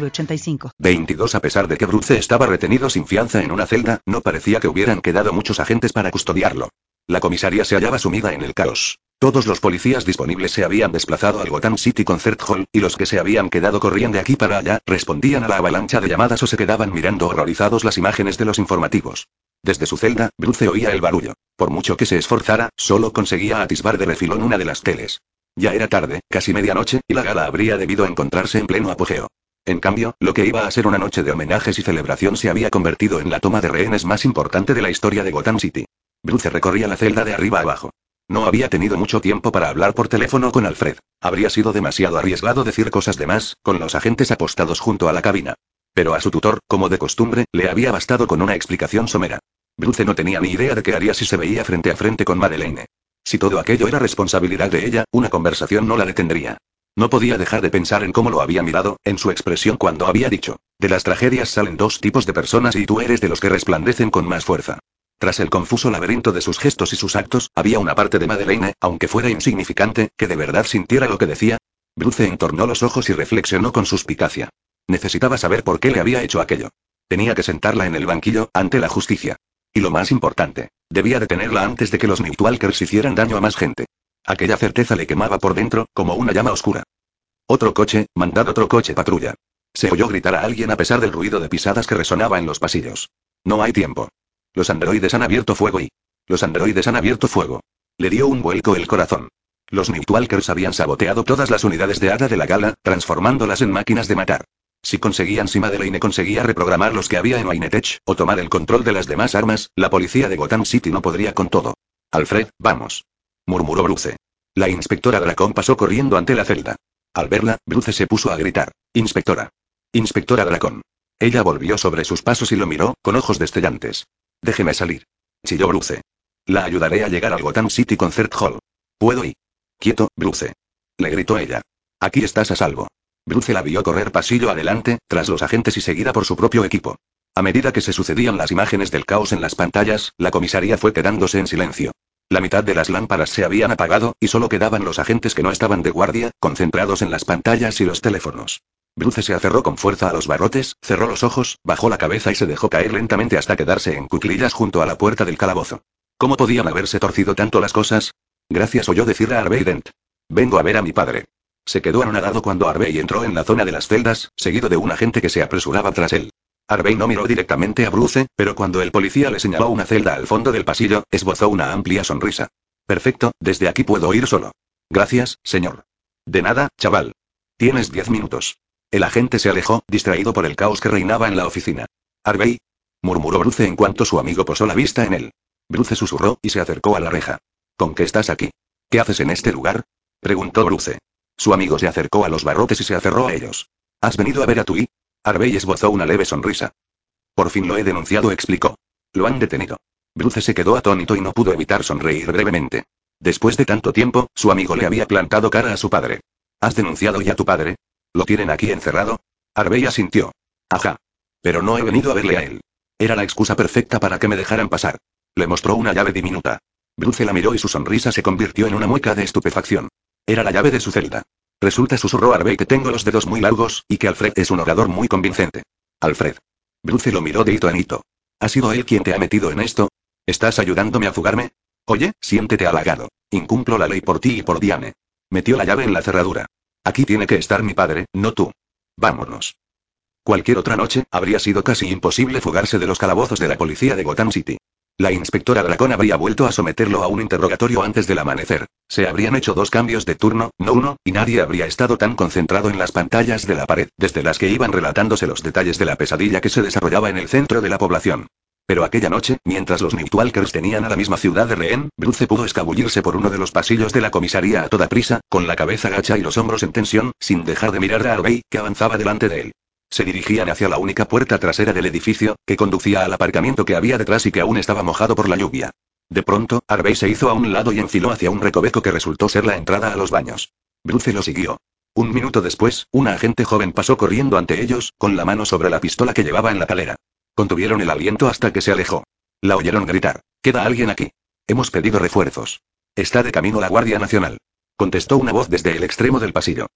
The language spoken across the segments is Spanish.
906985. 22 A pesar de que Bruce estaba retenido sin fianza en una celda, no parecía que hubieran quedado muchos agentes para custodiarlo. La comisaría se hallaba sumida en el caos. Todos los policías disponibles se habían desplazado al Gotham City Concert Hall, y los que se habían quedado corrían de aquí para allá, respondían a la avalancha de llamadas o se quedaban mirando horrorizados las imágenes de los informativos. Desde su celda, Bruce oía el barullo. Por mucho que se esforzara, solo conseguía atisbar de refilón una de las teles. Ya era tarde, casi medianoche, y la gala habría debido encontrarse en pleno apogeo. En cambio, lo que iba a ser una noche de homenajes y celebración se había convertido en la toma de rehenes más importante de la historia de Gotham City. Bruce recorría la celda de arriba abajo. No había tenido mucho tiempo para hablar por teléfono con Alfred. Habría sido demasiado arriesgado decir cosas de más, con los agentes apostados junto a la cabina. Pero a su tutor, como de costumbre, le había bastado con una explicación somera. Bruce no tenía ni idea de qué haría si se veía frente a frente con Madeleine. Si todo aquello era responsabilidad de ella, una conversación no la detendría. No podía dejar de pensar en cómo lo había mirado, en su expresión cuando había dicho, de las tragedias salen dos tipos de personas y tú eres de los que resplandecen con más fuerza. Tras el confuso laberinto de sus gestos y sus actos, había una parte de Madeleine, aunque fuera insignificante, que de verdad sintiera lo que decía. Bruce entornó los ojos y reflexionó con suspicacia. Necesitaba saber por qué le había hecho aquello. Tenía que sentarla en el banquillo, ante la justicia. Y lo más importante, debía detenerla antes de que los Nightwalkers hicieran daño a más gente. Aquella certeza le quemaba por dentro, como una llama oscura. Otro coche, mandad otro coche patrulla. Se oyó gritar a alguien a pesar del ruido de pisadas que resonaba en los pasillos. No hay tiempo. Los androides han abierto fuego y... Los androides han abierto fuego. Le dio un vuelco el corazón. Los Nightwalkers habían saboteado todas las unidades de hada de la gala, transformándolas en máquinas de matar. Si conseguían si Madeleine conseguía reprogramar los que había en Mainetech, o tomar el control de las demás armas, la policía de Gotham City no podría con todo. Alfred, vamos. Murmuró Bruce. La inspectora Dracón pasó corriendo ante la celda. Al verla, Bruce se puso a gritar. Inspectora. Inspectora Dracón. Ella volvió sobre sus pasos y lo miró, con ojos destellantes. Déjeme salir. Chilló Bruce. La ayudaré a llegar al Gotham City Concert Hall. ¿Puedo ir? Quieto, Bruce. Le gritó ella. Aquí estás a salvo. Bruce la vio correr pasillo adelante, tras los agentes y seguida por su propio equipo. A medida que se sucedían las imágenes del caos en las pantallas, la comisaría fue quedándose en silencio. La mitad de las lámparas se habían apagado, y solo quedaban los agentes que no estaban de guardia, concentrados en las pantallas y los teléfonos. Bruce se aferró con fuerza a los barrotes, cerró los ojos, bajó la cabeza y se dejó caer lentamente hasta quedarse en cuclillas junto a la puerta del calabozo. ¿Cómo podían haberse torcido tanto las cosas? Gracias oyó decirle a Harvey Dent. Vengo a ver a mi padre. Se quedó anonadado cuando Harvey entró en la zona de las celdas, seguido de un agente que se apresuraba tras él. Harvey no miró directamente a Bruce, pero cuando el policía le señaló una celda al fondo del pasillo, esbozó una amplia sonrisa. Perfecto, desde aquí puedo ir solo. Gracias, señor. De nada, chaval. Tienes diez minutos. El agente se alejó, distraído por el caos que reinaba en la oficina. Harvey. murmuró Bruce en cuanto su amigo posó la vista en él. Bruce susurró, y se acercó a la reja. ¿Con qué estás aquí? ¿Qué haces en este lugar? preguntó Bruce. Su amigo se acercó a los barrotes y se aferró a ellos. ¿Has venido a ver a tu Harvey esbozó una leve sonrisa. Por fin lo he denunciado, explicó. Lo han detenido. Bruce se quedó atónito y no pudo evitar sonreír brevemente. Después de tanto tiempo, su amigo le había plantado cara a su padre. ¿Has denunciado ya a tu padre? ¿Lo tienen aquí encerrado? Harvey asintió. Ajá. Pero no he venido a verle a él. Era la excusa perfecta para que me dejaran pasar. Le mostró una llave diminuta. Bruce la miró y su sonrisa se convirtió en una mueca de estupefacción. Era la llave de su celda. Resulta, susurró Harvey que tengo los dedos muy largos, y que Alfred es un orador muy convincente. Alfred. Bruce lo miró de hito en hito. ¿Ha sido él quien te ha metido en esto? ¿Estás ayudándome a fugarme? Oye, siéntete halagado. Incumplo la ley por ti y por Diane. Metió la llave en la cerradura. Aquí tiene que estar mi padre, no tú. Vámonos. Cualquier otra noche, habría sido casi imposible fugarse de los calabozos de la policía de Gotham City. La inspectora Dracón habría vuelto a someterlo a un interrogatorio antes del amanecer. Se habrían hecho dos cambios de turno, no uno, y nadie habría estado tan concentrado en las pantallas de la pared, desde las que iban relatándose los detalles de la pesadilla que se desarrollaba en el centro de la población. Pero aquella noche, mientras los Nightwalkers tenían a la misma ciudad de rehén, Bruce pudo escabullirse por uno de los pasillos de la comisaría a toda prisa, con la cabeza gacha y los hombros en tensión, sin dejar de mirar a Harvey, que avanzaba delante de él. Se dirigían hacia la única puerta trasera del edificio, que conducía al aparcamiento que había detrás y que aún estaba mojado por la lluvia. De pronto, Harvey se hizo a un lado y enfiló hacia un recoveco que resultó ser la entrada a los baños. Bruce lo siguió. Un minuto después, una agente joven pasó corriendo ante ellos, con la mano sobre la pistola que llevaba en la calera. Contuvieron el aliento hasta que se alejó. La oyeron gritar. ¿Queda alguien aquí? Hemos pedido refuerzos. Está de camino la Guardia Nacional. Contestó una voz desde el extremo del pasillo.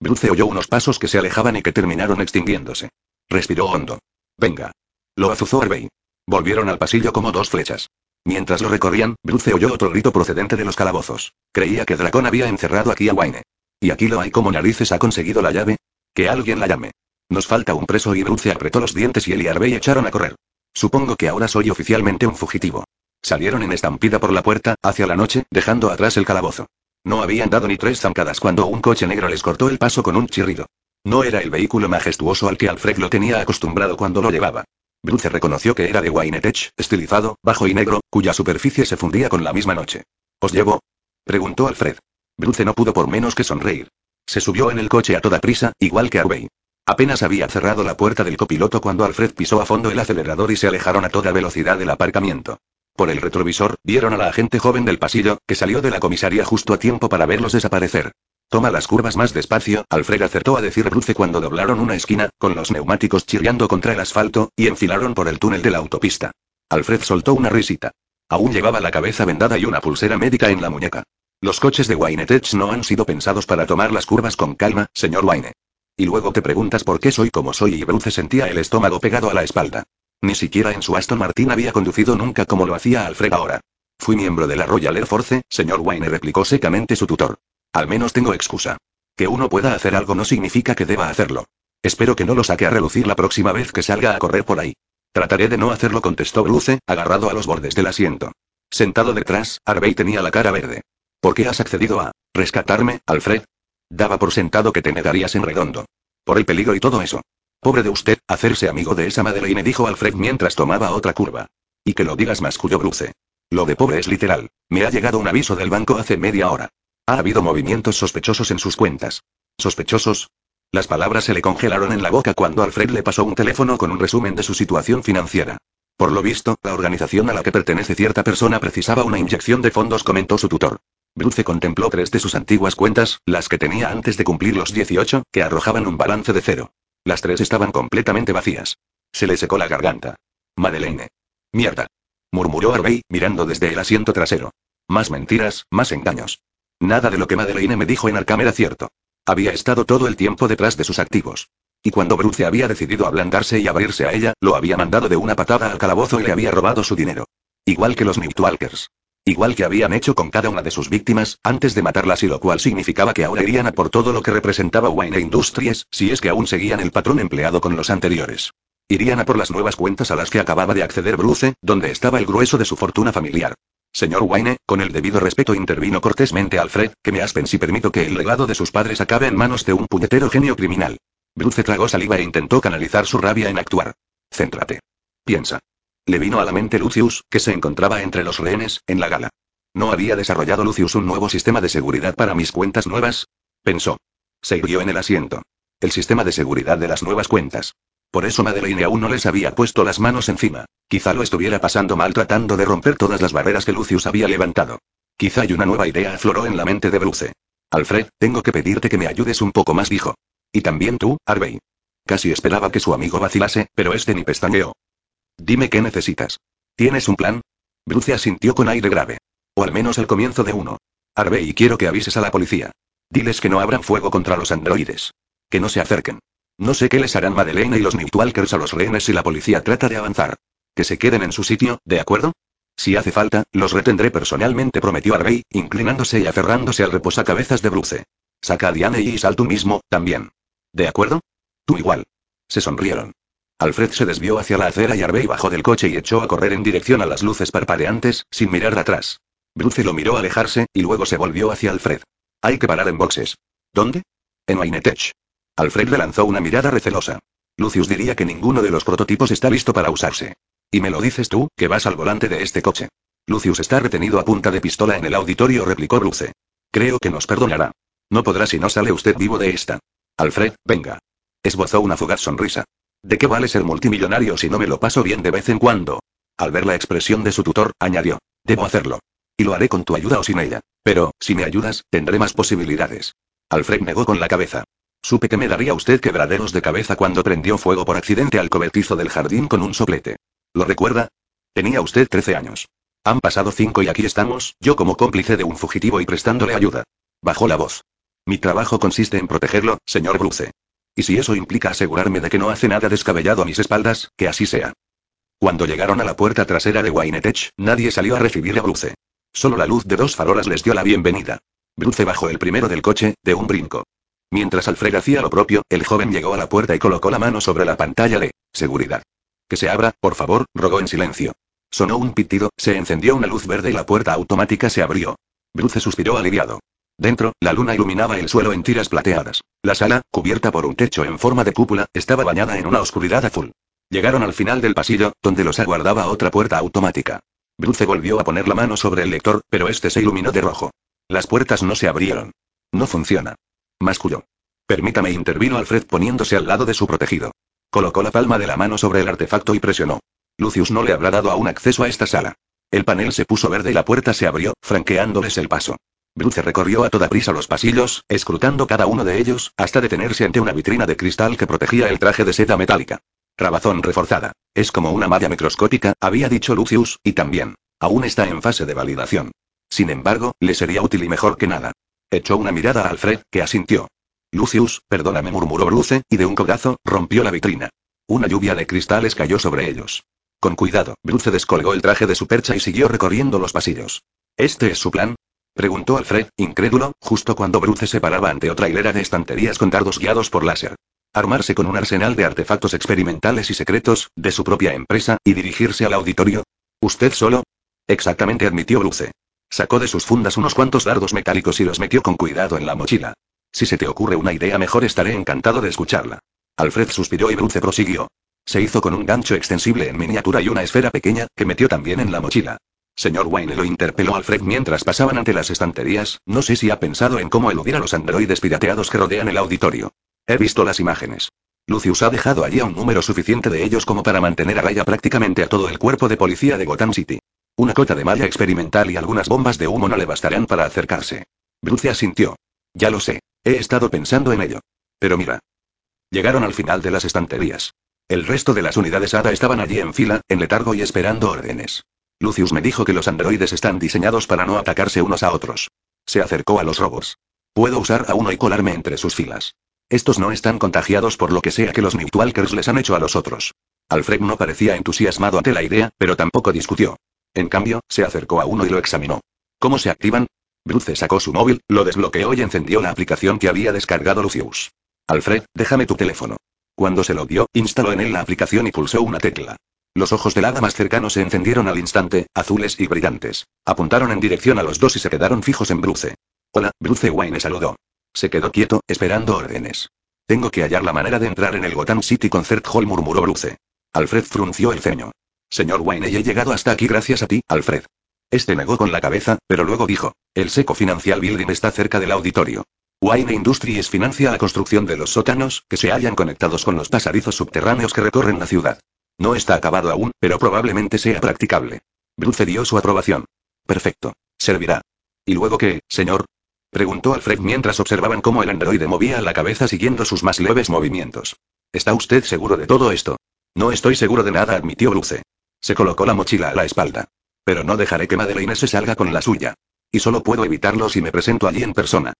Bruce oyó unos pasos que se alejaban y que terminaron extinguiéndose. Respiró hondo. Venga. Lo azuzó Harvey. Volvieron al pasillo como dos flechas. Mientras lo recorrían, Bruce oyó otro grito procedente de los calabozos. Creía que Dracón había encerrado aquí a Wayne. ¿Y aquí lo hay como narices ha conseguido la llave? Que alguien la llame. Nos falta un preso y Bruce apretó los dientes y él y Harvey echaron a correr. Supongo que ahora soy oficialmente un fugitivo. Salieron en estampida por la puerta, hacia la noche, dejando atrás el calabozo. No habían dado ni tres zancadas cuando un coche negro les cortó el paso con un chirrido. No era el vehículo majestuoso al que Alfred lo tenía acostumbrado cuando lo llevaba. Bruce reconoció que era de Wynetech, estilizado, bajo y negro, cuya superficie se fundía con la misma noche. ¿Os llevó? preguntó Alfred. Bruce no pudo por menos que sonreír. Se subió en el coche a toda prisa, igual que Harvey. Apenas había cerrado la puerta del copiloto cuando Alfred pisó a fondo el acelerador y se alejaron a toda velocidad del aparcamiento. Por el retrovisor, vieron a la agente joven del pasillo, que salió de la comisaría justo a tiempo para verlos desaparecer. Toma las curvas más despacio, Alfred acertó a decir Bruce cuando doblaron una esquina, con los neumáticos chirriando contra el asfalto, y enfilaron por el túnel de la autopista. Alfred soltó una risita. Aún llevaba la cabeza vendada y una pulsera médica en la muñeca. Los coches de Wynetech no han sido pensados para tomar las curvas con calma, señor Wayne. Y luego te preguntas por qué soy como soy y Bruce sentía el estómago pegado a la espalda. Ni siquiera en su Aston Martin había conducido nunca como lo hacía Alfred ahora. Fui miembro de la Royal Air Force, señor Wayne replicó secamente su tutor. Al menos tengo excusa. Que uno pueda hacer algo no significa que deba hacerlo. Espero que no lo saque a relucir la próxima vez que salga a correr por ahí. Trataré de no hacerlo, contestó Bruce, agarrado a los bordes del asiento. Sentado detrás, Harvey tenía la cara verde. ¿Por qué has accedido a rescatarme, Alfred? Daba por sentado que te negarías en redondo. Por el peligro y todo eso. Pobre de usted, hacerse amigo de esa Madeleine, dijo Alfred mientras tomaba otra curva. Y que lo digas más, cuyo Bruce. Lo de pobre es literal. Me ha llegado un aviso del banco hace media hora. Ha habido movimientos sospechosos en sus cuentas. ¿Sospechosos? Las palabras se le congelaron en la boca cuando Alfred le pasó un teléfono con un resumen de su situación financiera. Por lo visto, la organización a la que pertenece cierta persona precisaba una inyección de fondos, comentó su tutor. Bruce contempló tres de sus antiguas cuentas, las que tenía antes de cumplir los 18, que arrojaban un balance de cero. Las tres estaban completamente vacías. Se le secó la garganta. Madeleine. Mierda. Murmuró Harvey, mirando desde el asiento trasero. Más mentiras, más engaños. Nada de lo que Madeleine me dijo en Arkham era cierto. Había estado todo el tiempo detrás de sus activos. Y cuando Bruce había decidido ablandarse y abrirse a ella, lo había mandado de una patada al calabozo y le había robado su dinero. Igual que los Nightwalkers. Igual que habían hecho con cada una de sus víctimas, antes de matarlas y lo cual significaba que ahora irían a por todo lo que representaba Wayne Industries, si es que aún seguían el patrón empleado con los anteriores. Irían a por las nuevas cuentas a las que acababa de acceder Bruce, donde estaba el grueso de su fortuna familiar. Señor Wayne, con el debido respeto intervino cortésmente Alfred, que me aspen si permito que el legado de sus padres acabe en manos de un puñetero genio criminal. Bruce tragó saliva e intentó canalizar su rabia en actuar. Céntrate. Piensa. Le vino a la mente Lucius, que se encontraba entre los rehenes, en la gala. ¿No había desarrollado Lucius un nuevo sistema de seguridad para mis cuentas nuevas? Pensó. Se irguió en el asiento. El sistema de seguridad de las nuevas cuentas. Por eso Madeleine aún no les había puesto las manos encima. Quizá lo estuviera pasando mal tratando de romper todas las barreras que Lucius había levantado. Quizá hay una nueva idea afloró en la mente de Bruce. Alfred, tengo que pedirte que me ayudes un poco más, dijo. Y también tú, Harvey. Casi esperaba que su amigo vacilase, pero este ni pestañeó. Dime qué necesitas. ¿Tienes un plan? Bruce asintió con aire grave. O al menos el comienzo de uno. Harvey, quiero que avises a la policía. Diles que no abran fuego contra los androides. Que no se acerquen. No sé qué les harán Madeleine y los Nightwalkers a los rehenes si la policía trata de avanzar. Que se queden en su sitio, ¿de acuerdo? Si hace falta, los retendré personalmente, prometió Harvey, inclinándose y aferrándose al reposacabezas de Bruce. Saca a Diane y sal tú mismo, también. ¿De acuerdo? Tú igual. Se sonrieron. Alfred se desvió hacia la acera y Harvey bajó del coche y echó a correr en dirección a las luces parpadeantes, sin mirar atrás. Bruce lo miró alejarse, y luego se volvió hacia Alfred. Hay que parar en boxes. ¿Dónde? En Wynetech. Alfred le lanzó una mirada recelosa. Lucius diría que ninguno de los prototipos está listo para usarse. Y me lo dices tú, que vas al volante de este coche. Lucius está retenido a punta de pistola en el auditorio, replicó Bruce. Creo que nos perdonará. No podrá si no sale usted vivo de esta. Alfred, venga. Esbozó una fugaz sonrisa. ¿De qué vale ser multimillonario si no me lo paso bien de vez en cuando? Al ver la expresión de su tutor, añadió. Debo hacerlo. Y lo haré con tu ayuda o sin ella. Pero, si me ayudas, tendré más posibilidades. Alfred negó con la cabeza. Supe que me daría usted quebraderos de cabeza cuando prendió fuego por accidente al cobertizo del jardín con un soplete. ¿Lo recuerda? Tenía usted 13 años. Han pasado cinco y aquí estamos, yo como cómplice de un fugitivo y prestándole ayuda. Bajó la voz. Mi trabajo consiste en protegerlo, señor Bruce. Y si eso implica asegurarme de que no hace nada descabellado a mis espaldas, que así sea. Cuando llegaron a la puerta trasera de Wynetech, nadie salió a recibir a Bruce. Solo la luz de dos farolas les dio la bienvenida. Bruce bajó el primero del coche, de un brinco. Mientras Alfred hacía lo propio, el joven llegó a la puerta y colocó la mano sobre la pantalla de seguridad. Que se abra, por favor, rogó en silencio. Sonó un pitido, se encendió una luz verde y la puerta automática se abrió. Bruce suspiró aliviado. Dentro, la luna iluminaba el suelo en tiras plateadas. La sala, cubierta por un techo en forma de cúpula, estaba bañada en una oscuridad azul. Llegaron al final del pasillo, donde los aguardaba otra puerta automática. Bruce volvió a poner la mano sobre el lector, pero este se iluminó de rojo. Las puertas no se abrieron. No funciona. Masculló. Permítame, intervino Alfred poniéndose al lado de su protegido. Colocó la palma de la mano sobre el artefacto y presionó. Lucius no le habrá dado aún acceso a esta sala. El panel se puso verde y la puerta se abrió, franqueándoles el paso. Bruce recorrió a toda prisa los pasillos, escrutando cada uno de ellos, hasta detenerse ante una vitrina de cristal que protegía el traje de seda metálica. Trabazón reforzada. Es como una malla microscópica, había dicho Lucius, y también. Aún está en fase de validación. Sin embargo, le sería útil y mejor que nada. Echó una mirada a Alfred, que asintió. Lucius, perdóname, murmuró Bruce, y de un codazo, rompió la vitrina. Una lluvia de cristales cayó sobre ellos. Con cuidado, Bruce descolgó el traje de su percha y siguió recorriendo los pasillos. ¿Este es su plan? Preguntó Alfred, incrédulo, justo cuando Bruce se paraba ante otra hilera de estanterías con dardos guiados por láser. Armarse con un arsenal de artefactos experimentales y secretos, de su propia empresa, y dirigirse al auditorio. ¿Usted solo? Exactamente, admitió Bruce. Sacó de sus fundas unos cuantos dardos metálicos y los metió con cuidado en la mochila. Si se te ocurre una idea mejor estaré encantado de escucharla. Alfred suspiró y Bruce prosiguió. Se hizo con un gancho extensible en miniatura y una esfera pequeña, que metió también en la mochila. Señor Wayne lo interpeló Alfred mientras pasaban ante las estanterías, no sé si ha pensado en cómo eludir a los androides pirateados que rodean el auditorio. He visto las imágenes. Lucius ha dejado allí a un número suficiente de ellos como para mantener a raya prácticamente a todo el cuerpo de policía de Gotham City. Una cota de malla experimental y algunas bombas de humo no le bastarán para acercarse. Bruce asintió. Ya lo sé. He estado pensando en ello. Pero mira. Llegaron al final de las estanterías. El resto de las unidades ADA estaban allí en fila, en letargo y esperando órdenes. Lucius me dijo que los androides están diseñados para no atacarse unos a otros. Se acercó a los robots. Puedo usar a uno y colarme entre sus filas. Estos no están contagiados por lo que sea que los Nightwalkers les han hecho a los otros. Alfred no parecía entusiasmado ante la idea, pero tampoco discutió. En cambio, se acercó a uno y lo examinó. ¿Cómo se activan? Bruce sacó su móvil, lo desbloqueó y encendió la aplicación que había descargado Lucius. Alfred, déjame tu teléfono. Cuando se lo dio, instaló en él la aplicación y pulsó una tecla. Los ojos del hada más cercano se encendieron al instante, azules y brillantes. Apuntaron en dirección a los dos y se quedaron fijos en Bruce. Hola, Bruce Wayne saludó. Se quedó quieto, esperando órdenes. Tengo que hallar la manera de entrar en el Gotham City Concert Hall, murmuró Bruce. Alfred frunció el ceño. Señor Wayne, he llegado hasta aquí gracias a ti, Alfred. Este negó con la cabeza, pero luego dijo: El Seco Financial Building está cerca del auditorio. Wayne Industries financia la construcción de los sótanos, que se hallan conectados con los pasadizos subterráneos que recorren la ciudad. No está acabado aún, pero probablemente sea practicable. Bruce dio su aprobación. Perfecto. Servirá. ¿Y luego qué, señor? Preguntó Alfred mientras observaban cómo el androide movía la cabeza siguiendo sus más leves movimientos. ¿Está usted seguro de todo esto? No estoy seguro de nada, admitió Bruce. Se colocó la mochila a la espalda. Pero no dejaré que Madeleine se salga con la suya. Y solo puedo evitarlo si me presento allí en persona.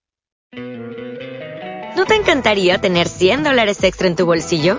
¿No te encantaría tener 100 dólares extra en tu bolsillo?